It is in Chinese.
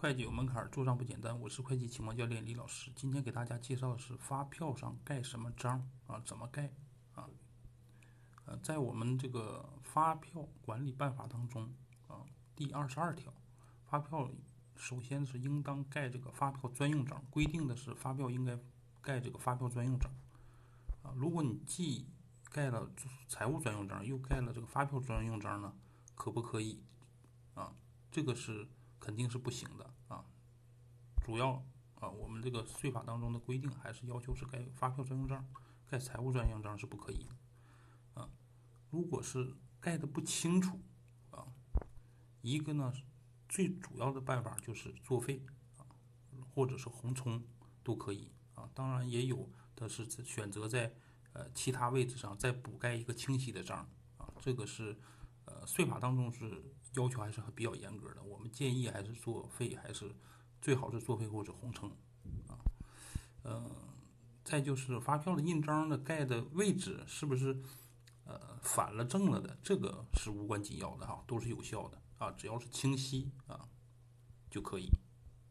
会计有门槛，做账不简单。我是会计启蒙教练李老师，今天给大家介绍的是发票上盖什么章啊？怎么盖啊？呃，在我们这个发票管理办法当中啊，第二十二条，发票首先是应当盖这个发票专用章，规定的是发票应该盖这个发票专用章啊。如果你既盖了财务专用章，又盖了这个发票专用章呢，可不可以啊？这个是。肯定是不行的啊！主要啊，我们这个税法当中的规定还是要求是盖发票专用章，盖财务专用章是不可以啊。如果是盖的不清楚啊，一个呢最主要的办法就是作废啊，或者是红冲都可以啊。当然也有的是选择在呃其他位置上再补盖一个清晰的章啊，这个是。呃，税法当中是要求还是比较严格的，我们建议还是作废，还是最好是作废或者红称啊。嗯，再就是发票的印章的盖的位置是不是呃反了正了的，这个是无关紧要的哈，都是有效的啊，只要是清晰啊就可以。